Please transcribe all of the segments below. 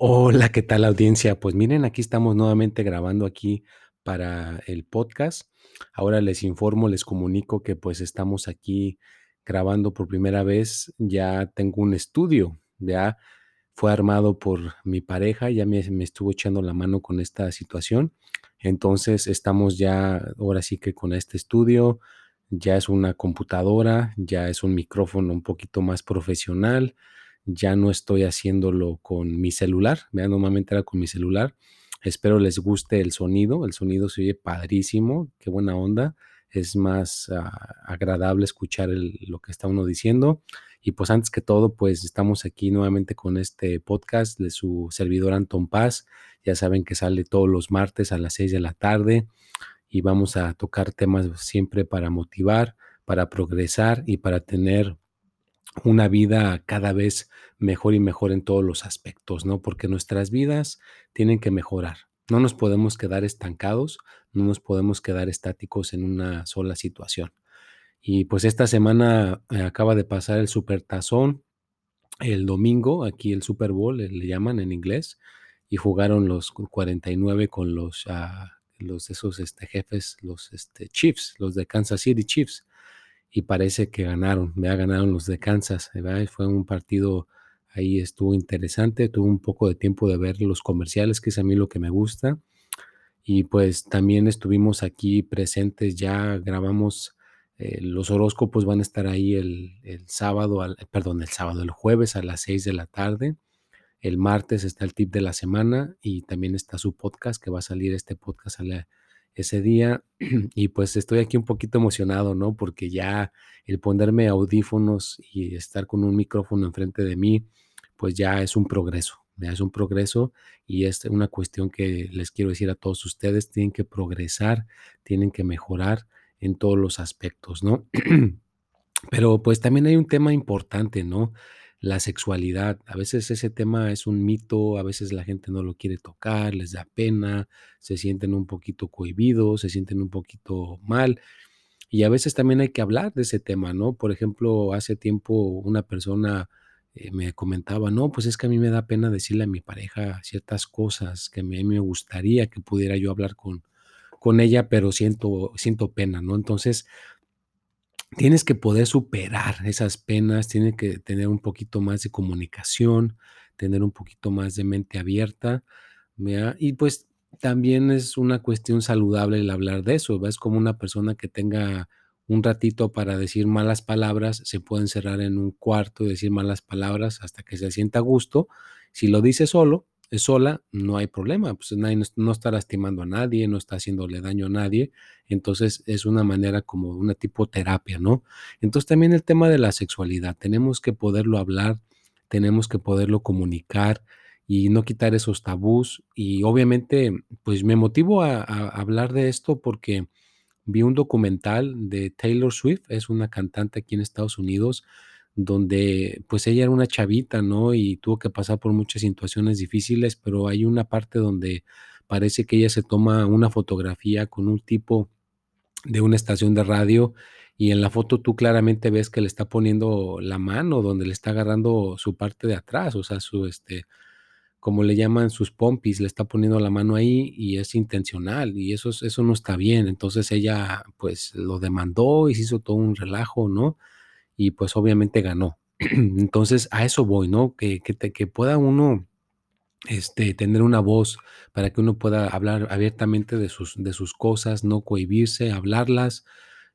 Hola, ¿qué tal audiencia? Pues miren, aquí estamos nuevamente grabando aquí para el podcast. Ahora les informo, les comunico que pues estamos aquí grabando por primera vez. Ya tengo un estudio, ya fue armado por mi pareja, ya me, me estuvo echando la mano con esta situación. Entonces estamos ya, ahora sí que con este estudio, ya es una computadora, ya es un micrófono un poquito más profesional ya no estoy haciéndolo con mi celular, vean, normalmente era con mi celular. Espero les guste el sonido, el sonido se oye padrísimo, qué buena onda, es más ah, agradable escuchar lo que está uno diciendo. Y pues antes que todo, pues estamos aquí nuevamente con este podcast de su servidor Anton Paz. Ya saben que sale todos los martes a las 6 de la tarde y vamos a tocar temas siempre para motivar, para progresar y para tener una vida cada vez mejor y mejor en todos los aspectos, ¿no? Porque nuestras vidas tienen que mejorar. No nos podemos quedar estancados, no nos podemos quedar estáticos en una sola situación. Y pues esta semana eh, acaba de pasar el Supertazón, el domingo, aquí el Super Bowl, le llaman en inglés, y jugaron los 49 con los, los esos este, jefes, los este, Chiefs, los de Kansas City Chiefs y parece que ganaron, ya ganaron los de Kansas, fue un partido ahí estuvo interesante, tuve un poco de tiempo de ver los comerciales, que es a mí lo que me gusta, y pues también estuvimos aquí presentes, ya grabamos, eh, los horóscopos van a estar ahí el, sábado, perdón, el sábado, el jueves a las 6 de la tarde, el martes está el tip de la semana y también está su podcast, que va a salir este podcast a la ese día y pues estoy aquí un poquito emocionado, ¿no? Porque ya el ponerme audífonos y estar con un micrófono enfrente de mí, pues ya es un progreso, ya es un progreso y es una cuestión que les quiero decir a todos ustedes, tienen que progresar, tienen que mejorar en todos los aspectos, ¿no? Pero pues también hay un tema importante, ¿no? La sexualidad. A veces ese tema es un mito, a veces la gente no lo quiere tocar, les da pena, se sienten un poquito cohibidos, se sienten un poquito mal. Y a veces también hay que hablar de ese tema, ¿no? Por ejemplo, hace tiempo una persona eh, me comentaba, no, pues es que a mí me da pena decirle a mi pareja ciertas cosas que a mí me gustaría que pudiera yo hablar con, con ella, pero siento, siento pena, ¿no? Entonces, tienes que poder superar esas penas, tienes que tener un poquito más de comunicación, tener un poquito más de mente abierta, y pues también es una cuestión saludable el hablar de eso, es como una persona que tenga un ratito para decir malas palabras, se puede encerrar en un cuarto y decir malas palabras hasta que se sienta a gusto. Si lo dice solo, es sola, no hay problema, pues nadie, no está lastimando a nadie, no está haciéndole daño a nadie, entonces es una manera como una tipo terapia, ¿no? Entonces también el tema de la sexualidad, tenemos que poderlo hablar, tenemos que poderlo comunicar y no quitar esos tabús y obviamente pues me motivo a, a hablar de esto porque vi un documental de Taylor Swift, es una cantante aquí en Estados Unidos, donde pues ella era una chavita, ¿no? Y tuvo que pasar por muchas situaciones difíciles, pero hay una parte donde parece que ella se toma una fotografía con un tipo de una estación de radio y en la foto tú claramente ves que le está poniendo la mano donde le está agarrando su parte de atrás, o sea, su este como le llaman sus pompis, le está poniendo la mano ahí y es intencional y eso, eso no está bien. Entonces ella pues lo demandó y se hizo todo un relajo, ¿no? Y pues obviamente ganó. Entonces a eso voy, ¿no? Que, que, que pueda uno este, tener una voz para que uno pueda hablar abiertamente de sus, de sus cosas, no cohibirse, hablarlas.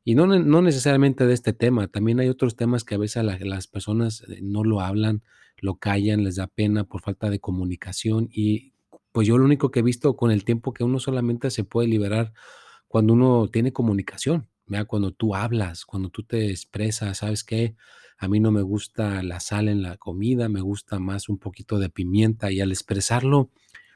Y no, no necesariamente de este tema, también hay otros temas que a veces las personas eh, no lo hablan, lo callan, les da pena por falta de comunicación. Y pues yo lo único que he visto con el tiempo que uno solamente se puede liberar cuando uno tiene comunicación, Cuando tú hablas, cuando tú te expresas, ¿sabes qué? A mí no me gusta la sal en la comida, me gusta más un poquito de pimienta y al expresarlo,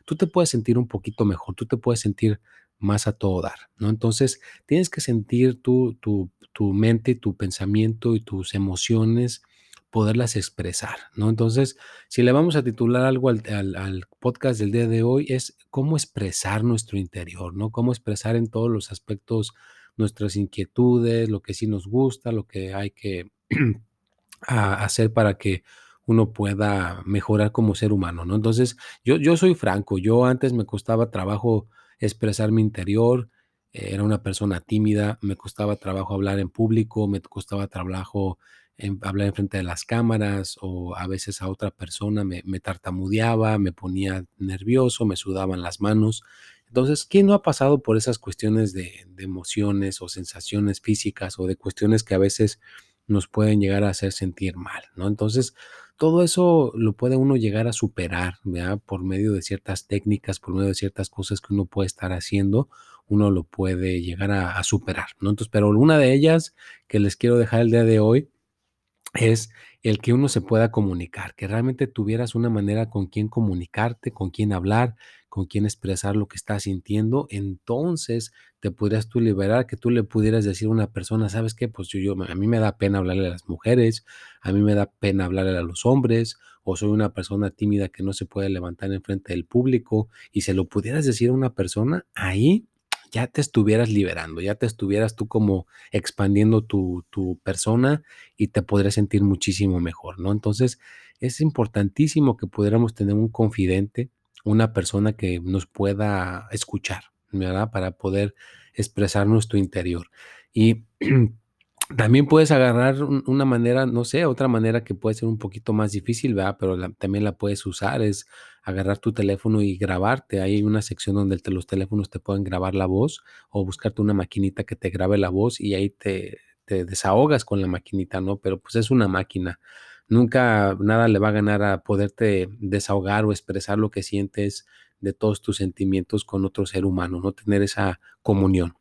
tú te puedes sentir un poquito mejor, tú te puedes sentir más a todo dar, ¿no? Entonces, tienes que sentir tu, tu, tu mente, tu pensamiento y tus emociones, poderlas expresar, ¿no? Entonces, si le vamos a titular algo al, al- al podcast del día de hoy, es cómo expresar nuestro interior, ¿no? Cómo expresar en todos los aspectos nuestras inquietudes, lo que sí nos gusta, lo que hay que hacer para que uno pueda mejorar como ser humano, ¿no? Entonces, yo, yo soy franco, yo antes me costaba trabajo expresar mi interior, eh, era una persona tímida, me costaba trabajo hablar en público, me costaba trabajo hablar en frente de las cámaras o a veces a otra persona me, me tartamudeaba, me ponía nervioso, me sudaban las manos. Entonces, ¿quién no ha pasado por esas cuestiones de, emociones o sensaciones físicas o de cuestiones que a veces nos pueden llegar a hacer sentir mal, ¿no? Entonces, todo eso lo puede uno llegar a superar. Por medio de ciertas técnicas, por medio de ciertas cosas que uno puede estar haciendo, uno lo puede llegar a, a superar, ¿no? Entonces, pero una de ellas que les quiero dejar el día de hoy es el que uno se pueda comunicar, que realmente tuvieras una manera con quien comunicarte, con quien hablar, con quien expresar lo que estás sintiendo, entonces te podrías tú liberar, que tú le pudieras decir a una persona, ¿sabes qué? Pues yo, yo, a mí me da pena hablarle a las mujeres, a mí me da pena hablarle a los hombres, o soy una persona tímida que no se puede levantar en frente del público, y se lo pudieras decir a una persona, ahí ya te estuvieras liberando, ya te estuvieras tú como expandiendo tu, tu persona y te podrías sentir muchísimo mejor, ¿no? Entonces, es importantísimo que pudiéramos tener un confidente, una persona que nos pueda escuchar, ¿verdad? Para poder expresar nuestro interior. Y también puedes agarrar un- una manera, no sé, otra manera que puede ser un poquito más difícil, ¿verdad? Pero también la puedes usar, es agarrar tu teléfono y grabarte. Hay una sección donde te- los teléfonos te pueden grabar la voz o buscarte una maquinita que te grabe la voz y ahí te, te desahogas con la maquinita, ¿no? Pero pues es una máquina. Nunca nada le va a ganar a poderte desahogar o expresar lo que sientes de todos tus sentimientos con otro ser humano, no tener esa comunión.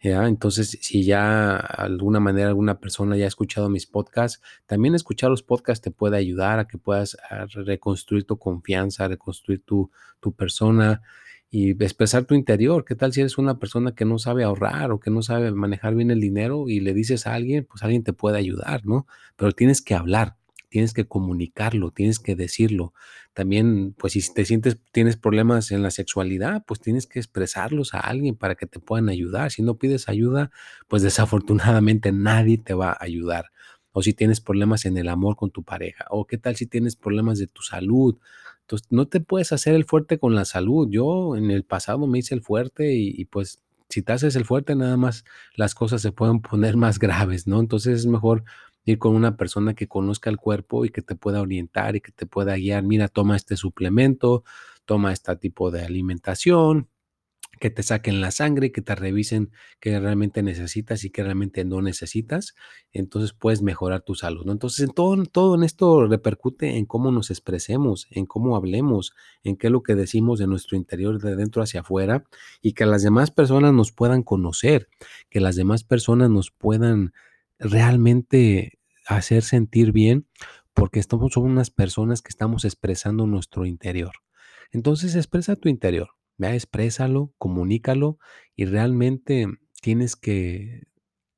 ¿ya? Entonces, si ya alguna manera alguna persona ya ha escuchado mis podcasts, también escuchar los podcasts te puede ayudar a que puedas a reconstruir tu confianza, reconstruir tu, tu persona y expresar tu interior. ¿Qué tal si eres una persona que no sabe ahorrar o que no sabe manejar bien el dinero y le dices a alguien, pues alguien te puede ayudar, ¿no? Pero tienes que hablar. Tienes que comunicarlo, tienes que decirlo. También, pues si te sientes, tienes problemas en la sexualidad, pues tienes que expresarlos a alguien para que te puedan ayudar. Si no pides ayuda, pues desafortunadamente nadie te va a ayudar. O si tienes problemas en el amor con tu pareja, o qué tal si tienes problemas de tu salud. Entonces, no te puedes hacer el fuerte con la salud. Yo en el pasado me hice el fuerte y, y pues si te haces el fuerte, nada más las cosas se pueden poner más graves, ¿no? Entonces es mejor ir con una persona que conozca el cuerpo y que te pueda orientar y que te pueda guiar. Mira, toma este suplemento, toma este tipo de alimentación, que te saquen la sangre, que te revisen qué realmente necesitas y qué realmente no necesitas. Entonces puedes mejorar tu salud. Entonces, en todo, todo en esto repercute en cómo nos expresemos, en cómo hablemos, en qué es lo que decimos de nuestro interior, de dentro hacia afuera, y que las demás personas nos puedan conocer, que las demás personas nos puedan realmente hacer sentir bien, porque estamos, somos unas personas que estamos expresando nuestro interior. Entonces, expresa tu interior, ¿ya? Exprésalo, comunícalo y realmente tienes que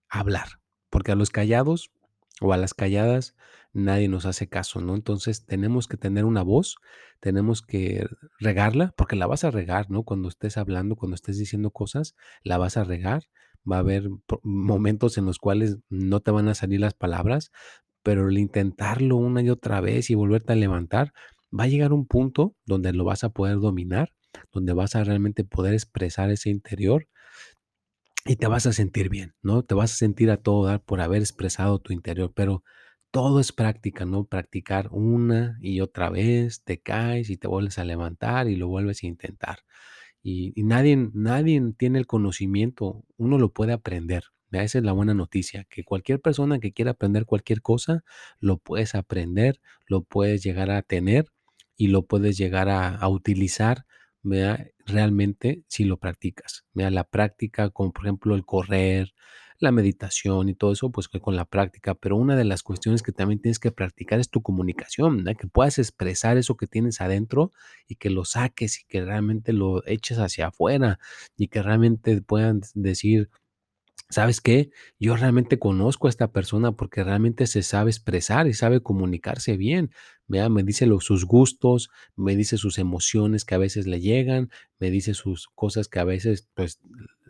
hablar, porque a los callados o a las calladas nadie nos hace caso, ¿no? Entonces tenemos que tener una voz, tenemos que regarla, porque la vas a regar, ¿no? Cuando estés hablando, cuando estés diciendo cosas, la vas a regar. Va a haber momentos en los cuales no te van a salir las palabras, pero el intentarlo una y otra vez y volverte a levantar, va a llegar un punto donde lo vas a poder dominar, donde vas a realmente poder expresar ese interior y te vas a sentir bien, ¿no? Te vas a sentir a todo dar por haber expresado tu interior, pero todo es práctica, ¿no? Practicar una y otra vez, te caes y te vuelves a levantar y lo vuelves a intentar. Y, y nadie, nadie tiene el conocimiento, uno lo puede aprender. Esa es la buena noticia, que cualquier persona que quiera aprender cualquier cosa, lo puedes aprender, lo puedes llegar a tener y lo puedes llegar a, a utilizar ¿verdad? realmente si lo practicas. ¿verdad? La práctica, como por ejemplo el correr, la meditación y todo eso, pues con la práctica, pero una de las cuestiones que también tienes que practicar es tu comunicación, que puedas expresar eso que tienes adentro y que lo saques y que realmente lo eches hacia afuera y que realmente puedan decir, ¿Sabes qué? Yo realmente conozco a esta persona porque realmente se sabe expresar y sabe comunicarse bien. Me dice sus gustos, me dice sus emociones que a veces le llegan, me dice sus cosas que a veces pues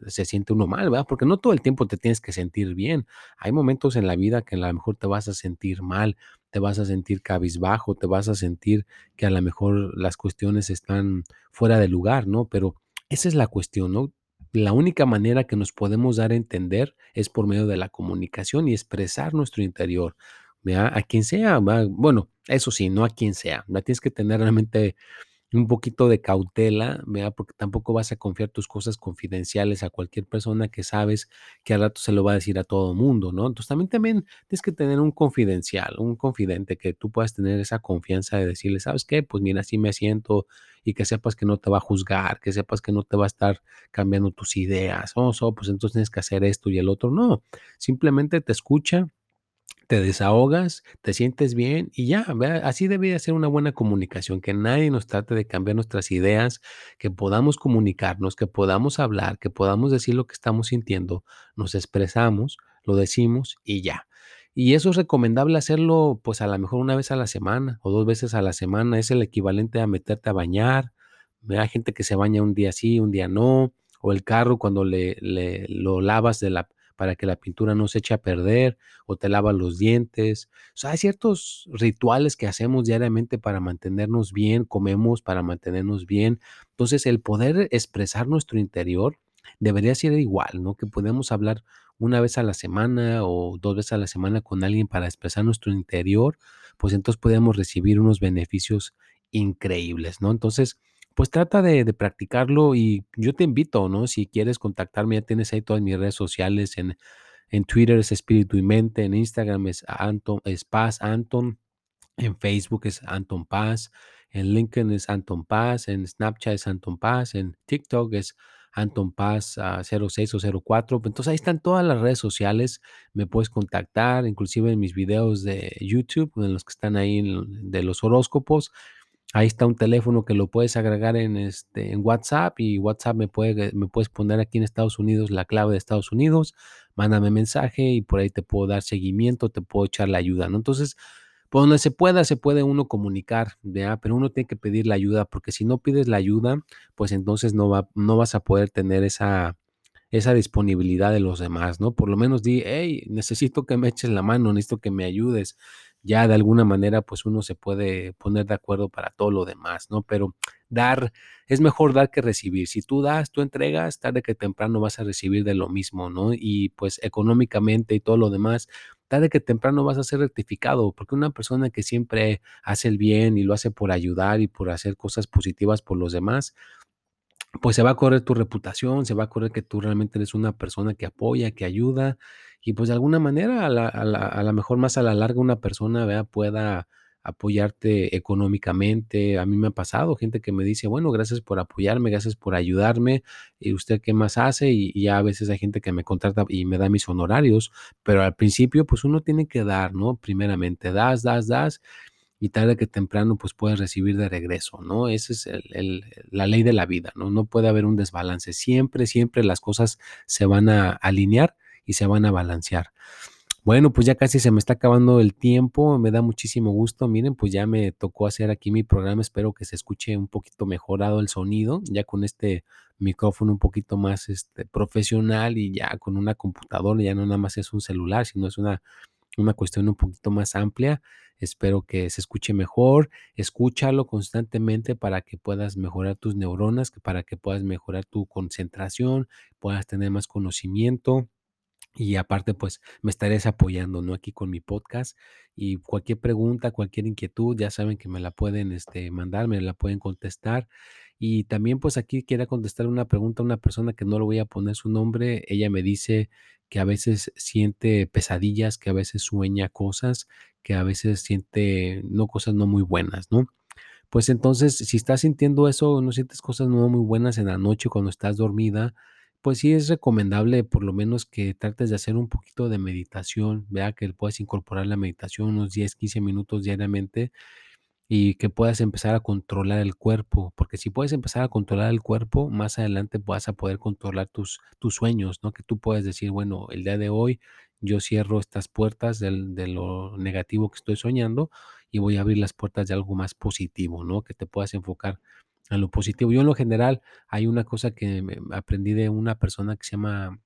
se siente uno mal, ¿verdad? Porque no todo el tiempo te tienes que sentir bien. Hay momentos en la vida que a lo mejor te vas a sentir mal, te vas a sentir cabizbajo, te vas a sentir que a lo mejor las cuestiones están fuera de lugar, ¿no? Pero esa es la cuestión, ¿no? la única manera que nos podemos dar a entender es por medio de la comunicación y expresar nuestro interior. A quien sea, bueno, eso sí, no a quien sea. Tienes que tener realmente un poquito de cautela, ¿verdad? porque tampoco vas a confiar tus cosas confidenciales a cualquier persona que sabes que al rato se lo va a decir a todo mundo, ¿no? Entonces también, también tienes que tener un confidencial, un confidente que tú puedas tener esa confianza de decirle, ¿sabes qué? Pues mira, así me siento y que sepas que no te va a juzgar, que sepas que no te va a estar cambiando tus ideas, oh, pues entonces tienes que hacer esto y el otro, no, simplemente te escucha te desahogas, te sientes bien y ya, así debe ser una buena comunicación, que nadie nos trate de cambiar nuestras ideas, que podamos comunicarnos, que podamos hablar, que podamos decir lo que estamos sintiendo, nos expresamos, lo decimos y ya. Y eso es recomendable hacerlo pues a lo mejor una vez a la semana o dos veces a la semana, es el equivalente a meterte a bañar, hay gente que se baña un día sí, un día no, o el carro cuando le, le lo lavas de la para que la pintura no se eche a perder o te lava los dientes. O sea, hay ciertos rituales que hacemos diariamente para mantenernos bien, comemos para mantenernos bien. Entonces, el poder expresar nuestro interior debería ser igual, ¿no? Que podemos hablar una vez a la semana o dos veces a la semana con alguien para expresar nuestro interior, pues entonces podemos recibir unos beneficios increíbles, ¿no? Entonces, pues trata de, practicarlo y yo te invito, ¿no? Si quieres contactarme, ya tienes ahí todas mis redes sociales. En, en Twitter es Espíritu y Mente, en Instagram es, Anton, es Paz Anton, en Facebook es Anton Paz, en LinkedIn es Anton Paz, en Snapchat es Anton Paz, en TikTok es Anton Paz 06 ah, o 04. Entonces ahí están todas las redes sociales, me puedes contactar, inclusive en mis videos de YouTube, en los que están ahí de los horóscopos. Ahí está un teléfono que lo puedes agregar en, este, en WhatsApp y WhatsApp me, puede, me puedes poner aquí en Estados Unidos la clave de Estados Unidos, mándame mensaje y por ahí te puedo dar seguimiento, te puedo echar la ayuda, ¿no? Entonces, por donde se pueda, se puede uno comunicar, pero uno tiene que pedir la ayuda, porque si no pides la ayuda, pues entonces no, va, no vas a poder tener esa, esa disponibilidad de los demás, ¿no? Por lo menos di, hey, necesito que me eches la mano, necesito que me ayudes ya de alguna manera pues uno se puede poner de acuerdo para todo lo demás, ¿no? Pero dar, es mejor dar que recibir. Si tú das, tú entregas, tarde que temprano vas a recibir de lo mismo, ¿no? Y pues económicamente y todo lo demás, tarde que temprano vas a ser rectificado, porque una persona que siempre hace el bien y lo hace por ayudar y por hacer cosas positivas por los demás, pues se va a correr tu reputación, se va a correr que tú realmente eres una persona que apoya, que ayuda y pues de alguna manera a la, a mejor más a la larga una persona ¿vea? pueda apoyarte económicamente. A mí me ha pasado gente que me dice, bueno, gracias por apoyarme, gracias por ayudarme, y usted qué más hace, y, y, a veces hay gente que me contrata y me da mis honorarios, pero al principio pues uno tiene que dar, ¿no? Primeramente, das, das, das, y tarde que temprano pues puedes recibir de regreso, ¿no? Esa es el, la ley de la vida, ¿no? No puede haber un desbalance. Siempre, siempre las cosas se van a alinear y se van a balancear. Bueno, pues ya casi se me está acabando el tiempo, me da muchísimo gusto. Miren, pues ya me tocó hacer aquí mi programa, espero que se escuche un poquito mejorado el sonido, ya con este micrófono un poquito más este, profesional y ya con una computadora, ya no nada más es un celular, sino es una, una cuestión un poquito más amplia. Espero que se escuche mejor. Escúchalo constantemente para que puedas mejorar tus neuronas, para que puedas mejorar tu concentración, puedas tener más conocimiento. Y aparte, pues me estaréis apoyando, ¿no? Aquí con mi podcast. Y cualquier pregunta, cualquier inquietud, ya saben que me la pueden este, mandar, me la pueden contestar. Y también, pues aquí quiera contestar una pregunta a una persona que no le voy a poner su nombre. Ella me dice que a veces siente pesadillas, que a veces sueña cosas, que a veces siente no cosas no muy buenas, ¿no? Pues entonces, si estás sintiendo eso, no sientes cosas no muy buenas en la noche cuando estás dormida, pues sí es recomendable por lo menos que trates de hacer un poquito de meditación, vea que puedes incorporar la meditación unos 10, 15 minutos diariamente y que puedas empezar a controlar el cuerpo, porque si puedes empezar a controlar el cuerpo, más adelante vas a poder controlar tus, tus sueños, ¿no? Que tú puedes decir, bueno, el día de hoy yo cierro estas puertas del- de lo negativo que estoy soñando y voy a abrir las puertas de algo más positivo, ¿no? Que te puedas enfocar a lo positivo. Yo en lo general hay una cosa que aprendí de una persona que se llama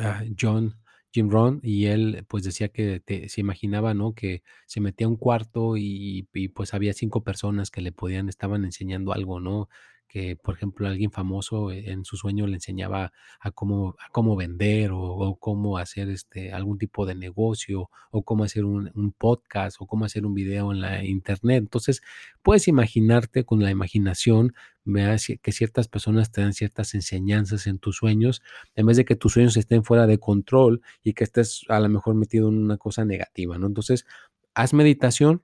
ah, John Jim Rohn y él pues decía que te- se imaginaba, ¿no? Que se metía a un cuarto y, y, pues había cinco personas que le podían, estaban enseñando algo, ¿no? Que por ejemplo alguien famoso eh, en su sueño le enseñaba a cómo, a cómo vender o, cómo hacer este algún tipo de negocio o cómo hacer un, podcast o cómo hacer un video en la internet. Entonces puedes imaginarte con la imaginación, veas que ciertas personas te dan ciertas enseñanzas en tus sueños en vez de que tus sueños estén fuera de control y que estés a lo mejor metido en una cosa negativa, ¿no? Entonces, haz meditación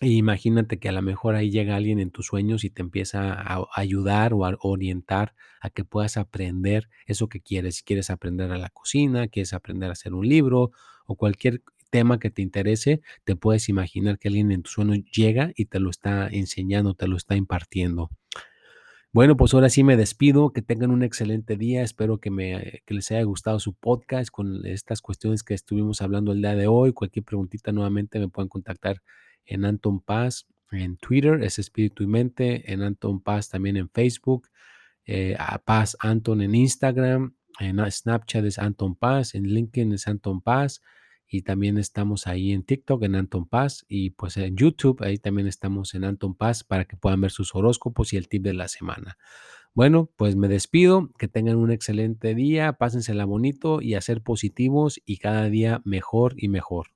imagínate que a lo mejor ahí llega alguien en tus sueños y te empieza a a ayudar o a orientar a que puedas aprender eso que quieres. Si quieres aprender a la cocina, quieres aprender a hacer un libro o cualquier tema que te interese, te puedes imaginar que alguien en tus sueños llega y te lo está enseñando, te lo está impartiendo. Bueno, pues ahora sí me despido, que tengan un excelente día, espero que, me, que les haya gustado su podcast con estas cuestiones que estuvimos hablando el día de hoy. Cualquier preguntita nuevamente me pueden contactar en Anton Paz en Twitter, es Espíritu y Mente, en Anton Paz también en Facebook, eh, a Paz Anton en Instagram, en Snapchat es Anton Paz, en LinkedIn es Anton Paz y también estamos ahí en TikTok en Anton Paz y pues en YouTube ahí también estamos en Anton Paz para que puedan ver sus horóscopos y el tip de la semana. Bueno, pues me despido, que tengan un excelente día, pásensela bonito y a ser positivos y cada día mejor y mejor.